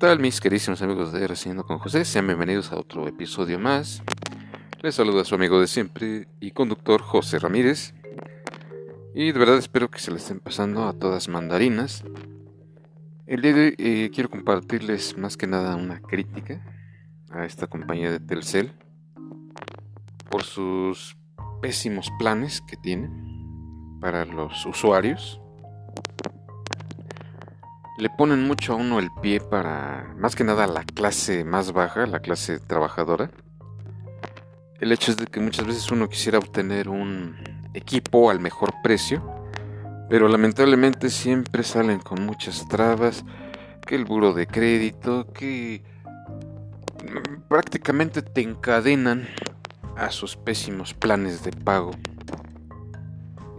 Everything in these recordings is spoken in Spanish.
tal mis queridísimos amigos de Reseñando con José? Sean bienvenidos a otro episodio más. Les saluda su amigo de siempre y conductor José Ramírez. Y de verdad espero que se les estén pasando a todas mandarinas. El día de hoy eh, quiero compartirles más que nada una crítica a esta compañía de Telcel por sus pésimos planes que tiene para los usuarios le ponen mucho a uno el pie para, más que nada, la clase más baja, la clase trabajadora. El hecho es de que muchas veces uno quisiera obtener un equipo al mejor precio, pero lamentablemente siempre salen con muchas trabas, que el buro de crédito, que prácticamente te encadenan a sus pésimos planes de pago.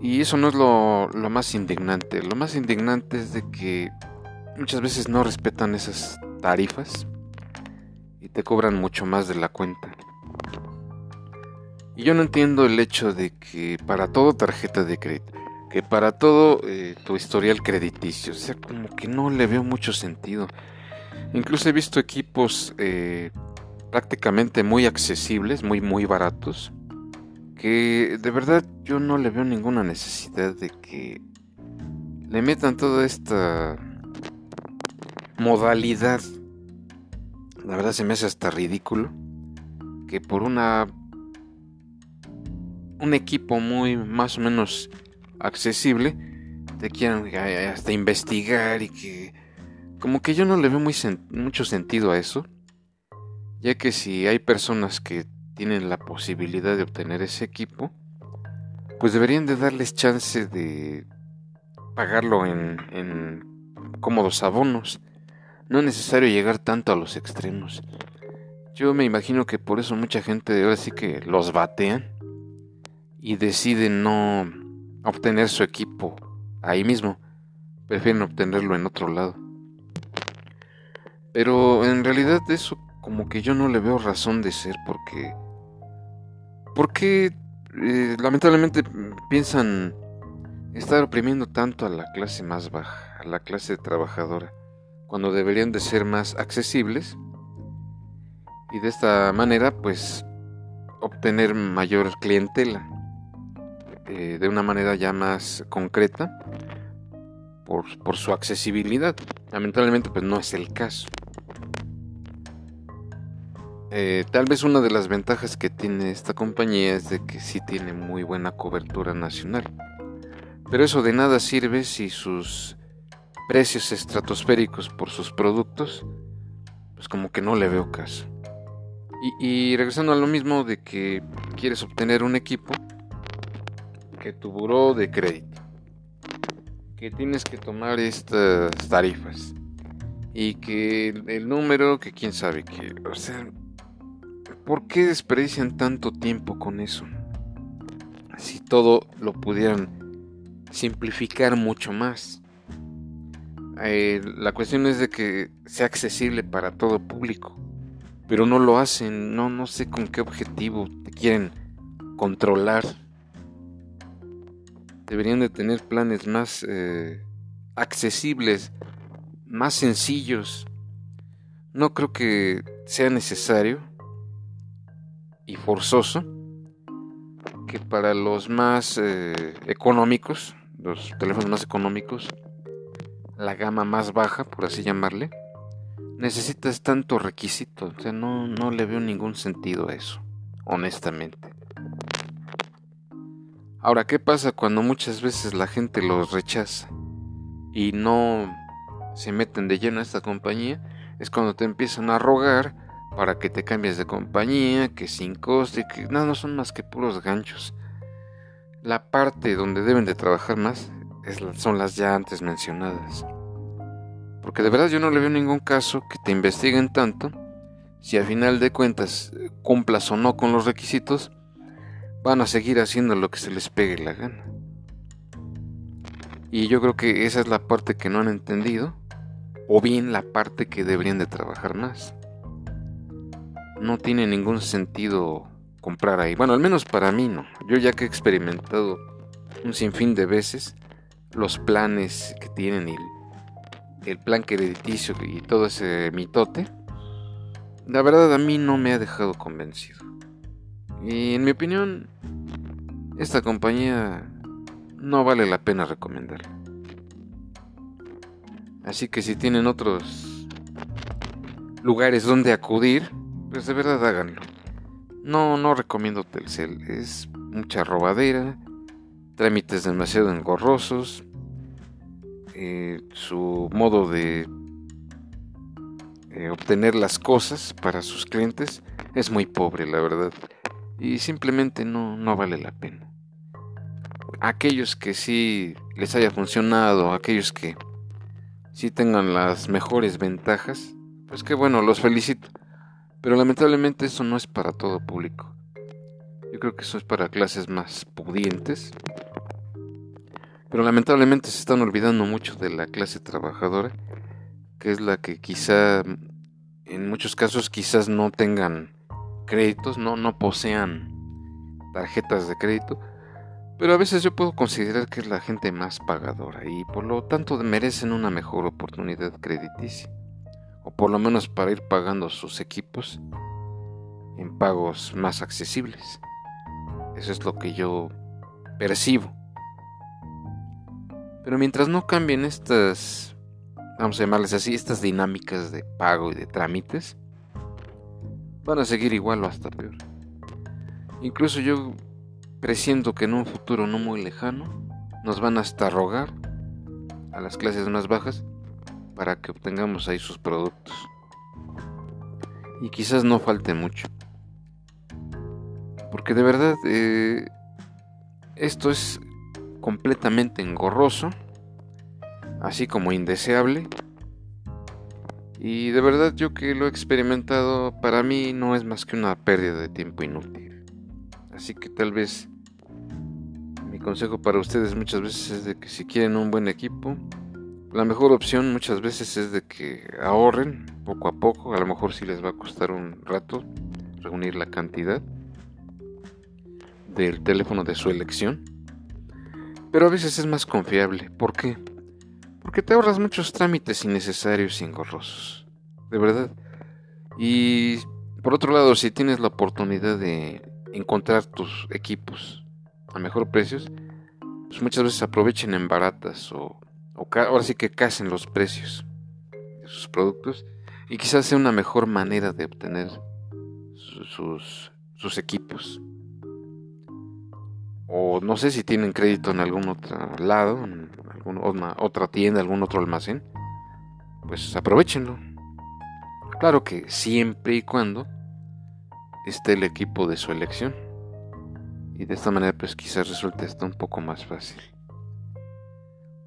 Y eso no es lo, lo más indignante. Lo más indignante es de que muchas veces no respetan esas tarifas y te cobran mucho más de la cuenta. Y yo no entiendo el hecho de que para todo tarjeta de crédito, que para todo eh, tu historial crediticio, o sea, como que no le veo mucho sentido. Incluso he visto equipos eh, prácticamente muy accesibles, muy muy baratos, que de verdad yo no le veo ninguna necesidad de que le metan toda esta modalidad. La verdad se me hace hasta ridículo que por una un equipo muy más o menos accesible te quieran hasta investigar y que como que yo no le veo mucho sentido a eso, ya que si hay personas que tienen la posibilidad de obtener ese equipo, pues deberían de darles chance de pagarlo en, en cómodos abonos no es necesario llegar tanto a los extremos. Yo me imagino que por eso mucha gente ahora sí que los batean y deciden no obtener su equipo ahí mismo. Prefieren obtenerlo en otro lado. Pero en realidad eso como que yo no le veo razón de ser porque... Porque eh, lamentablemente piensan estar oprimiendo tanto a la clase más baja, a la clase trabajadora cuando deberían de ser más accesibles y de esta manera pues obtener mayor clientela eh, de una manera ya más concreta por, su accesibilidad. Lamentablemente pues no es el caso. Eh, tal vez una de las ventajas que tiene esta compañía es de que sí tiene muy buena cobertura nacional. Pero eso de nada sirve si sus precios estratosféricos por sus productos, pues como que no le veo caso. Y, regresando a lo mismo de que quieres obtener un equipo, que tu buró de crédito, que tienes que tomar estas tarifas y que el, número, que quién sabe que, o sea, ¿por qué desperdician tanto tiempo con eso? Si todo lo pudieran simplificar mucho más. Eh, la cuestión es de que sea accesible para todo público, pero no lo hacen, no, no sé con qué objetivo te quieren controlar. Deberían de tener planes más eh, accesibles, más sencillos. No creo que sea necesario y forzoso que para los más eh, económicos, los teléfonos más económicos, la gama más baja, por así llamarle, necesitas tanto requisito. O sea, no, no le veo ningún sentido a eso, honestamente. Ahora, ¿qué pasa cuando muchas veces la gente los rechaza y no se meten de lleno a esta compañía? Es cuando te empiezan a rogar para que te cambies de compañía, que sin coste, que no, no son más que puros ganchos. La parte donde deben de trabajar más son las ya antes mencionadas. Porque de verdad yo no le veo ningún caso que te investiguen tanto. Si a final de cuentas eh, cumplas o no con los requisitos, van a seguir haciendo lo que se les pegue la gana. Y yo creo que esa es la parte que no han entendido, o bien la parte que deberían de trabajar más. No tiene ningún sentido comprar ahí. Bueno, al menos para mí no. Yo ya que he experimentado un sinfín de veces los planes que tienen y el plan crediticio y todo ese mitote, la verdad a mí no me ha dejado convencido. Y en mi opinión, esta compañía no vale la pena recomendarla. Así que si tienen otros lugares donde acudir, pues de verdad háganlo. No, no recomiendo Telcel, es mucha robadera, trámites demasiado engorrosos, eh, su modo de eh, obtener las cosas para sus clientes es muy pobre, la verdad, y simplemente no, no vale la pena. Aquellos que sí les haya funcionado, aquellos que sí tengan las mejores ventajas, pues que bueno, los felicito. Pero lamentablemente eso no es para todo público. Yo creo que eso es para clases más pudientes. Pero lamentablemente se están olvidando mucho de la clase trabajadora, que es la que quizá, en muchos casos quizás no tengan créditos, no, no posean tarjetas de crédito, pero a veces yo puedo considerar que es la gente más pagadora y por lo tanto merecen una mejor oportunidad crediticia o por lo menos para ir pagando sus equipos en pagos más accesibles. Eso es lo que yo percibo. Pero mientras no cambien estas, vamos a llamarles así, estas dinámicas de pago y de trámites, van a seguir igual o hasta peor. Incluso yo presiento que en un futuro no muy lejano nos van hasta rogar a las clases más bajas para que obtengamos ahí sus productos. Y quizás no falte mucho. Porque de verdad eh, esto es completamente engorroso, así como indeseable. Y de verdad yo que lo he experimentado, para mí no es más que una pérdida de tiempo inútil. Así que tal vez mi consejo para ustedes muchas veces es de que si quieren un buen equipo, la mejor opción muchas veces es de que ahorren poco a poco, a lo mejor si les va a costar un rato reunir la cantidad del teléfono de su elección. Pero a veces es más confiable. ¿Por qué? Porque te ahorras muchos trámites innecesarios y engorrosos. De verdad. Y por otro lado, si tienes la oportunidad de encontrar tus equipos a mejor precios, pues muchas veces aprovechen en baratas o ahora sí que casen los precios de sus productos y quizás sea una mejor manera de obtener sus, sus equipos. O no sé si tienen crédito en algún otro lado, en alguna otra tienda, algún otro almacén, pues aprovechenlo. Claro que siempre y cuando esté el equipo de su elección. Y de esta manera pues quizás resulte esto un poco más fácil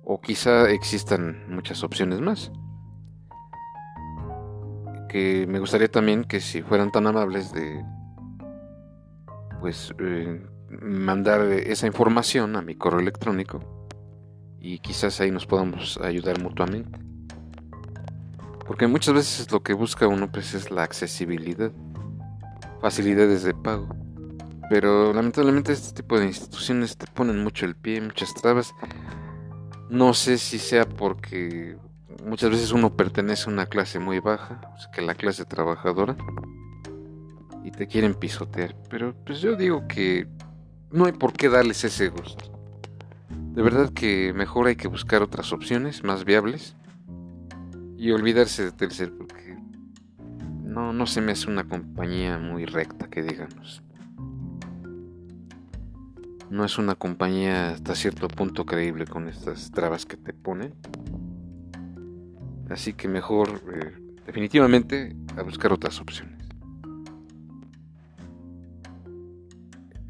o quizá existan muchas opciones más. Que me gustaría también que si fueran tan amables de pues eh, mandar esa información a mi correo electrónico y quizás ahí nos podamos ayudar mutuamente. Porque muchas veces lo que busca uno pues es la accesibilidad, facilidades de pago. Pero lamentablemente este tipo de instituciones te ponen mucho el pie, muchas trabas no sé si sea porque muchas veces uno pertenece a una clase muy baja, o sea, que la clase trabajadora, y te quieren pisotear. Pero pues yo digo que no hay por qué darles ese gusto. De verdad que mejor hay que buscar otras opciones más viables y olvidarse de Telcel porque no, no se me hace una compañía muy recta que digamos no es una compañía hasta cierto punto creíble con estas trabas que te ponen. Así que mejor, eh, definitivamente, a buscar otras opciones.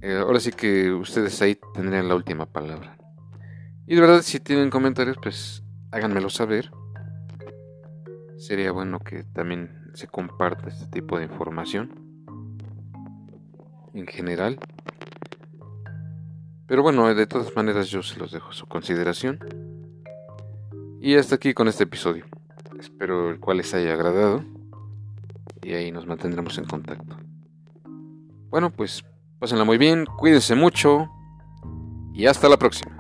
Eh, ahora sí que ustedes ahí tendrían la última palabra. Y de verdad, si tienen comentarios, pues háganmelo saber. Sería bueno que también se comparta este tipo de información. En general. Pero bueno, de todas maneras yo se los dejo a su consideración. Y hasta aquí con este episodio. Espero el cual les haya agradado. Y ahí nos mantendremos en contacto. Bueno, pues pásenla muy bien, cuídense mucho. Y hasta la próxima.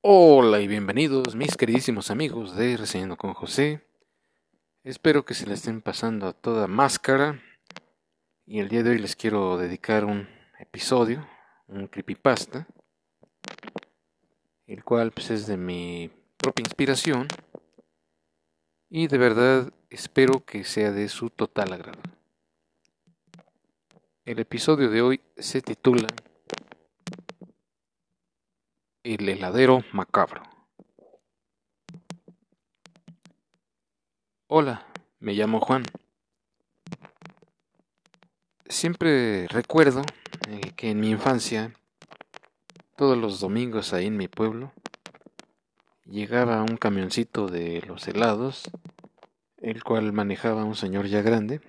Hola y bienvenidos mis queridísimos amigos de Reseñando con José. Espero que se la estén pasando a toda máscara. Y el día de hoy les quiero dedicar un episodio, un creepypasta, el cual pues, es de mi propia inspiración. Y de verdad espero que sea de su total agrado. El episodio de hoy se titula El heladero macabro. Hola, me llamo Juan. Siempre recuerdo eh, que en mi infancia, todos los domingos ahí en mi pueblo, llegaba un camioncito de los helados, el cual manejaba un señor ya grande,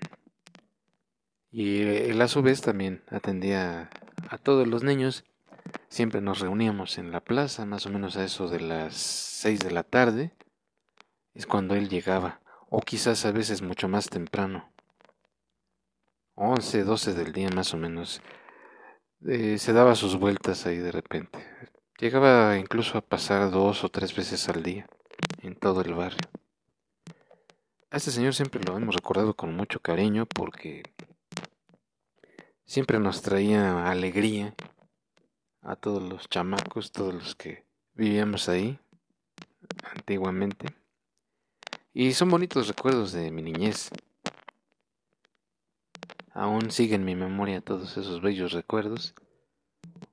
y él a su vez también atendía a todos los niños. Siempre nos reuníamos en la plaza, más o menos a eso de las seis de la tarde. Es cuando él llegaba, o quizás a veces mucho más temprano. Once, doce del día más o menos. Eh, se daba sus vueltas ahí de repente. Llegaba incluso a pasar dos o tres veces al día en todo el barrio. A este señor siempre lo hemos recordado con mucho cariño porque siempre nos traía alegría a todos los chamacos, todos los que vivíamos ahí antiguamente. Y son bonitos recuerdos de mi niñez. Aún siguen en mi memoria todos esos bellos recuerdos,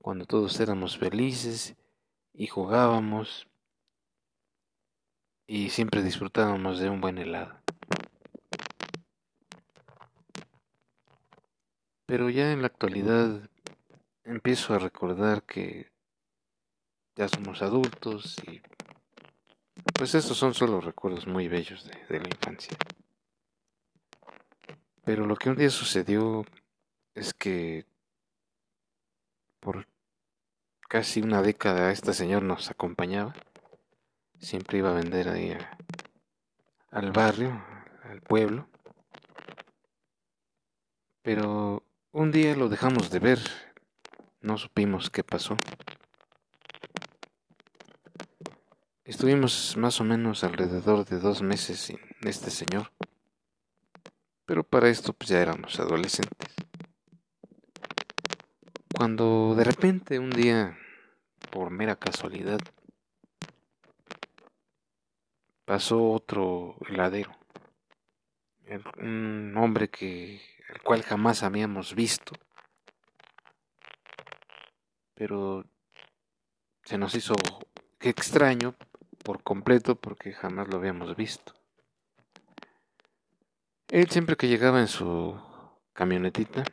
cuando todos éramos felices y jugábamos y siempre disfrutábamos de un buen helado. Pero ya en la actualidad empiezo a recordar que ya somos adultos y pues estos son solo recuerdos muy bellos de, la infancia. Pero lo que un día sucedió es que por casi una década este señor nos acompañaba. Siempre iba a vender ahí al barrio, al pueblo. Pero un día lo dejamos de ver, no supimos qué pasó. Estuvimos más o menos alrededor de dos meses sin este señor, pero para esto pues ya éramos adolescentes. Cuando de repente un día, por mera casualidad, pasó otro heladero, un hombre que el cual jamás habíamos visto. Pero se nos hizo extraño por completo porque jamás lo habíamos visto. Él siempre que llegaba en su camionetita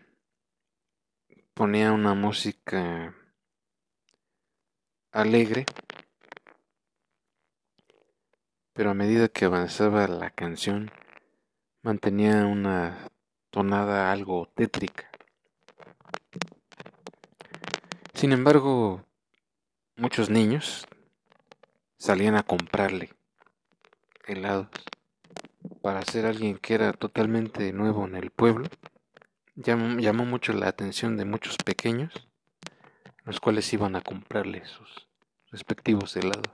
ponía una música alegre, pero a medida que avanzaba la canción mantenía una tonada algo tétrica. Sin embargo, muchos niños salían a comprarle helados para ser alguien que era totalmente nuevo en el pueblo. Llamó, mucho la atención de muchos pequeños, los cuales iban a comprarle sus respectivos helados.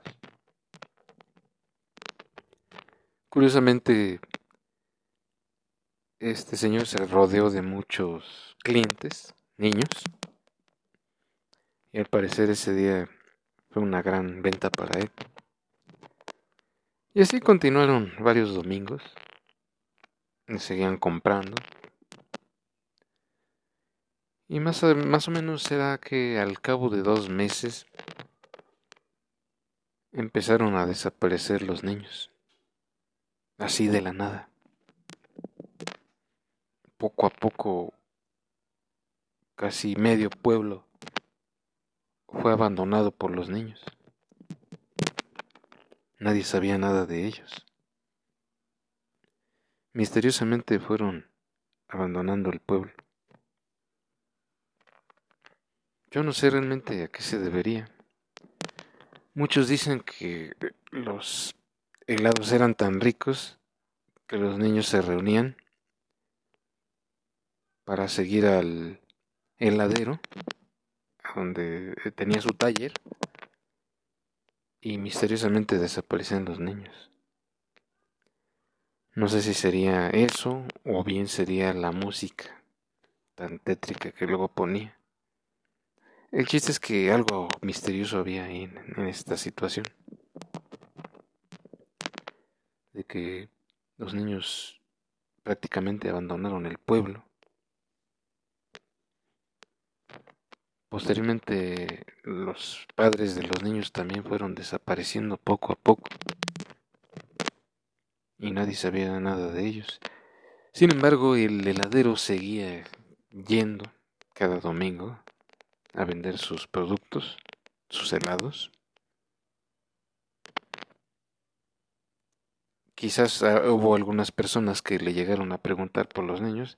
Curiosamente, este señor se rodeó de muchos clientes, niños, y al parecer ese día fue una gran venta para él. Y así continuaron varios domingos, y seguían comprando. Y más, más o menos será que al cabo de dos meses empezaron a desaparecer los niños, así de la nada poco a poco casi medio pueblo fue abandonado por los niños. Nadie sabía nada de ellos. Misteriosamente fueron abandonando el pueblo. Yo no sé realmente a qué se debería. Muchos dicen que los helados eran tan ricos que los niños se reunían para seguir al heladero, donde tenía su taller, y misteriosamente desaparecen los niños. No sé si sería eso o bien sería la música tan tétrica que luego ponía. El chiste es que algo misterioso había ahí en, esta situación. De que los niños prácticamente abandonaron el pueblo. Posteriormente los padres de los niños también fueron desapareciendo poco a poco y nadie sabía nada de ellos. Sin embargo, el heladero seguía yendo cada domingo a vender sus productos, sus helados. Quizás ah, hubo algunas personas que le llegaron a preguntar por los niños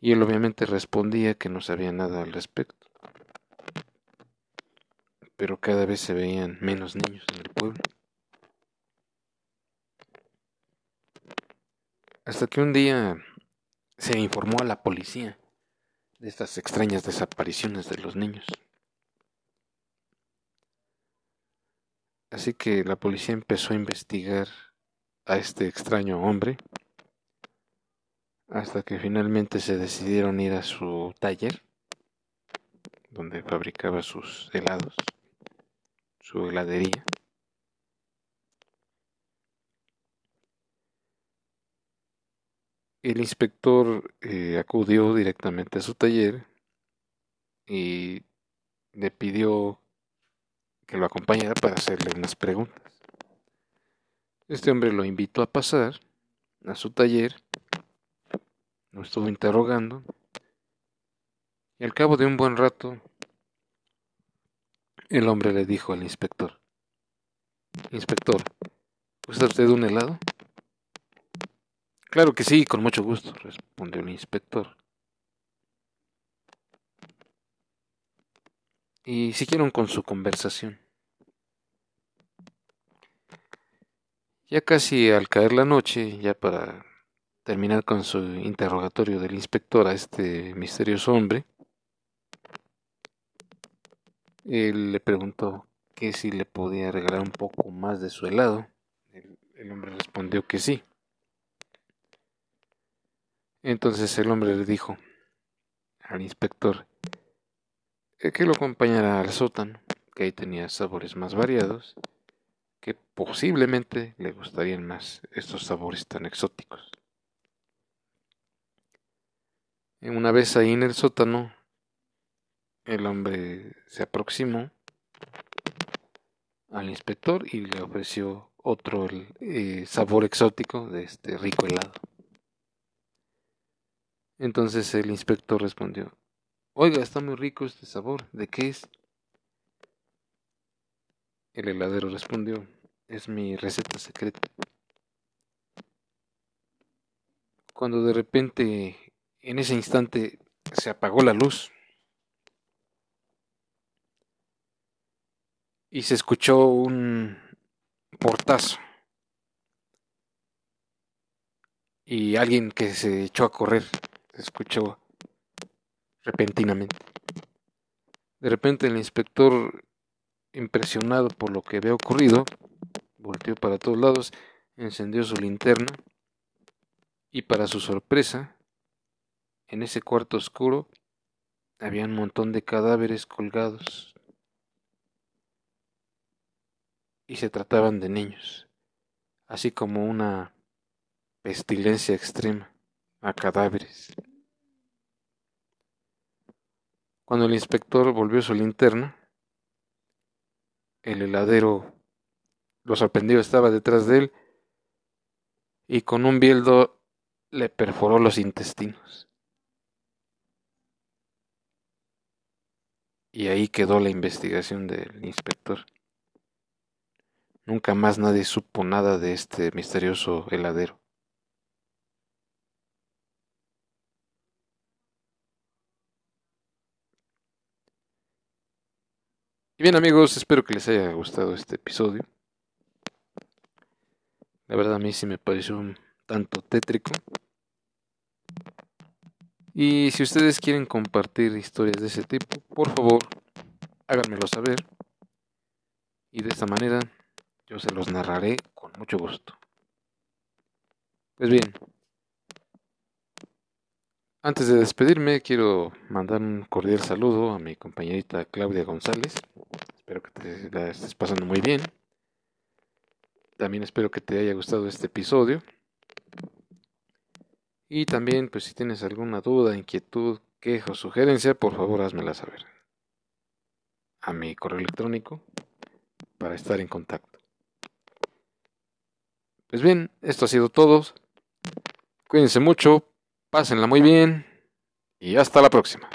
y él obviamente respondía que no sabía nada al respecto. Pero cada vez se veían menos niños en el pueblo. Hasta que un día se informó a la policía de estas extrañas desapariciones de los niños. Así que la policía empezó a investigar a este extraño hombre hasta que finalmente se decidieron ir a su taller donde fabricaba sus helados, su heladería. El inspector eh, acudió directamente a su taller y le pidió que lo acompañara para hacerle unas preguntas. Este hombre lo invitó a pasar a su taller, lo estuvo interrogando y al cabo de un buen rato el hombre le dijo al inspector, Inspector, ¿gusta usted un helado? Claro que sí, con mucho gusto, respondió el inspector. Y siguieron con su conversación. Ya casi al caer la noche, ya para terminar con su interrogatorio del inspector a este misterioso hombre, él le preguntó que si le podía regalar un poco más de su helado. El, el hombre respondió que sí. Entonces el hombre le dijo al inspector que lo acompañara al sótano, que ahí tenía sabores más variados, que posiblemente le gustarían más estos sabores tan exóticos. Una vez ahí en el sótano, el hombre se aproximó al inspector y le ofreció otro eh, sabor exótico de este rico helado. Entonces el inspector respondió, Oiga, está muy rico este sabor, ¿de qué es? El heladero respondió, es mi receta secreta. Cuando de repente, en ese instante, se apagó la luz y se escuchó un portazo y alguien que se echó a correr escuchó repentinamente. De repente el inspector, impresionado por lo que había ocurrido, volteó para todos lados, encendió su linterna y para su sorpresa, en ese cuarto oscuro había un montón de cadáveres colgados y se trataban de niños, así como una pestilencia extrema a cadáveres. Cuando el inspector volvió su linterna, el heladero lo sorprendió, estaba detrás de él y con un bieldo le perforó los intestinos. Y ahí quedó la investigación del inspector. Nunca más nadie supo nada de este misterioso heladero. Y bien amigos, espero que les haya gustado este episodio. La verdad a mí sí me pareció un tanto tétrico. Y si ustedes quieren compartir historias de ese tipo, por favor, háganmelo saber. y de esta manera yo se los narraré con mucho gusto. Pues bien, antes de despedirme quiero mandar un cordial saludo a mi compañerita Claudia González. Espero que te la estés pasando muy bien. También espero que te haya gustado este episodio. Y también, pues si tienes alguna duda, inquietud, queja o sugerencia, por favor házmela saber. A mi correo electrónico para estar en contacto. Pues bien, esto ha sido todo. Cuídense mucho, pásenla muy bien y hasta la próxima.